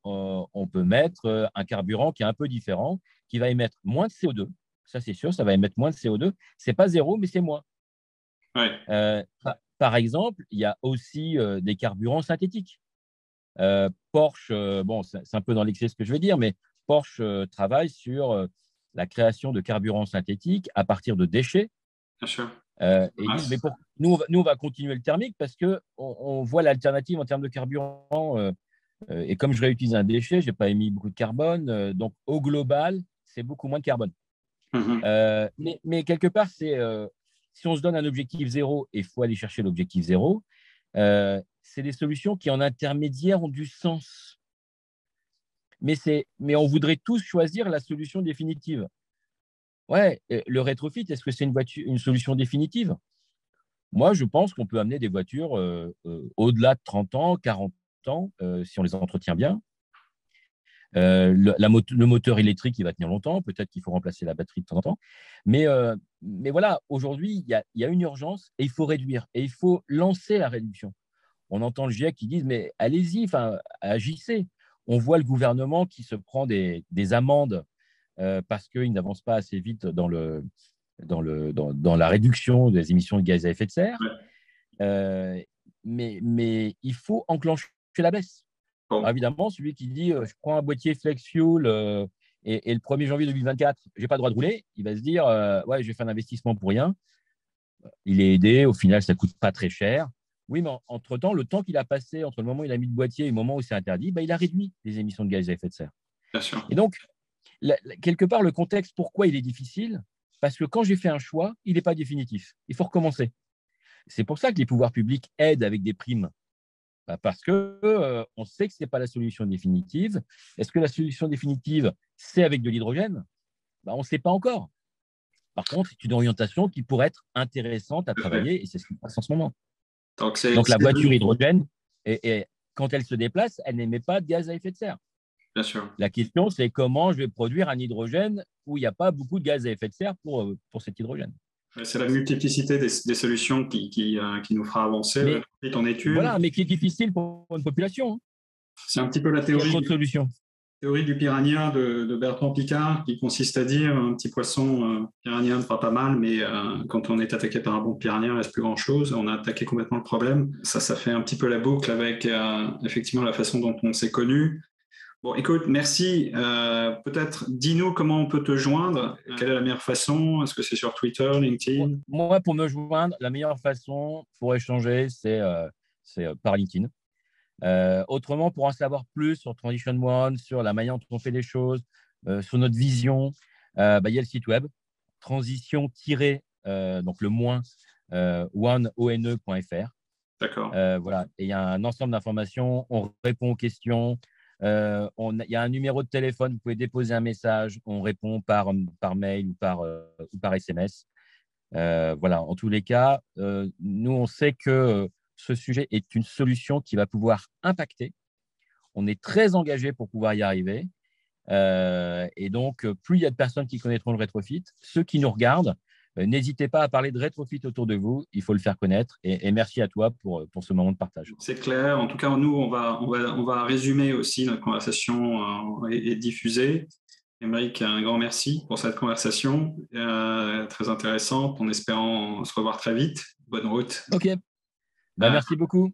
on, peut mettre un carburant qui est un peu différent, qui va émettre moins de CO2, ça c'est sûr, ça va émettre moins de CO2. C'est pas zéro, mais c'est moins. Euh, par, exemple, il y a aussi euh, des carburants synthétiques. Euh, Porsche, bon, c'est un peu dans l'excès ce que je veux dire, mais Porsche travaille sur la création de carburants synthétiques à partir de déchets. Bien sûr. et mais pour, nous, nous, on va continuer le thermique parce qu'on on voit l'alternative en termes de carburant. et comme je réutilise un déchet, je n'ai pas émis beaucoup de carbone. donc, au global, c'est beaucoup moins de carbone. Mhm. Euh, mais, quelque part, c'est euh, si on se donne un objectif zéro et il faut aller chercher l'objectif zéro, euh, c'est des solutions qui en intermédiaire ont du sens. Mais, mais on voudrait tous choisir la solution définitive. Ouais, le rétrofit, est-ce que c'est une, une solution définitive? Moi, je pense qu'on peut amener des voitures au-delà de 30 ans, 40 ans, si on les entretient bien. Euh, le, moteur électrique, il va tenir longtemps. Peut-être qu'il faut remplacer la batterie de temps en temps. Mais, euh, mais voilà, aujourd'hui, il y a, une urgence et il faut réduire. Et il faut lancer la réduction. On entend le GIEC qui dit mais allez-y, agissez. On voit le gouvernement qui se prend des, amendes euh, parce qu'il n'avance pas assez vite dans, le, dans, le, dans, la réduction des émissions de gaz à effet de serre. mais, mais il faut enclencher la baisse. Évidemment, celui qui dit je prends un boîtier flex fuel et, le 1er janvier 2024, je n'ai pas le droit de rouler, il va se dire ouais, je vais faire un investissement pour rien. Il est aidé, au final, ça ne coûte pas très cher. Oui, mais entre-temps, le temps qu'il a passé entre le moment où il a mis le boîtier et le moment où c'est interdit, bah, il a réduit les émissions de gaz à effet de serre. Bien sûr. Et donc, quelque part, le contexte, pourquoi il est difficile Parce que quand j'ai fait un choix, il n'est pas définitif. Il faut recommencer. C'est pour ça que les pouvoirs publics aident avec des primes bah, parce qu'on euh, on sait que ce n'est pas la solution définitive. Est-ce que la solution définitive, c'est avec de l'hydrogène? Bah, On ne sait pas encore. Par contre, c'est une orientation qui pourrait être intéressante à travailler et c'est ce qui se passe en ce moment. Donc, la voiture hydrogène, et, quand elle se déplace, elle n'émet pas de gaz à effet de serre. Bien sûr. La question, c'est comment je vais produire un hydrogène où il n'y a pas beaucoup de gaz à effet de serre pour, euh, pour cet hydrogène? C'est la multiplicité des, solutions qui, qui, euh, qui, nous fera avancer mais, en étude. Voilà, mais qui est difficile pour une population. Hein. C'est un petit peu la théorie, du, théorie du piranha de, Bertrand Picard, qui consiste à dire un petit poisson euh, piranha ne fera pas mal, mais euh, quand on est attaqué par un bon piranha, il ne reste plus grand-chose. On a attaqué complètement le problème. Ça, ça fait un petit peu la boucle avec effectivement la façon dont on s'est connu. Bon, écoute, merci. Euh, peut-être dis-nous comment on peut te joindre. Quelle est la meilleure façon? Est-ce que c'est sur Twitter, LinkedIn? Moi, pour me joindre, la meilleure façon pour échanger, c'est euh, euh, par LinkedIn. autrement, pour en savoir plus sur Transition One, sur la manière dont on fait les choses, sur notre vision, bah, il y a le site web transition donc le moins one.fr. D'accord. voilà. Et il y a un ensemble d'informations. On répond aux questions. Euh, il y a un numéro de téléphone, vous pouvez déposer un message, on répond par, par mail ou par, euh, ou par SMS. Euh, voilà, en tous les cas, nous, on sait que ce sujet est une solution qui va pouvoir impacter. On est très engagé pour pouvoir y arriver. et donc, plus il y a de personnes qui connaîtront le rétrofit, ceux qui nous regardent N'hésitez pas à parler de rétrofit autour de vous, il faut le faire connaître. Et, merci à toi pour, pour ce moment de partage. C'est clair. En tout cas, nous, on va, on va, on va résumer aussi notre conversation et, et diffuser. Émeric, un grand merci pour cette conversation euh, très intéressante, en espérant se revoir très vite. Bonne route. Ok. Bah, merci beaucoup.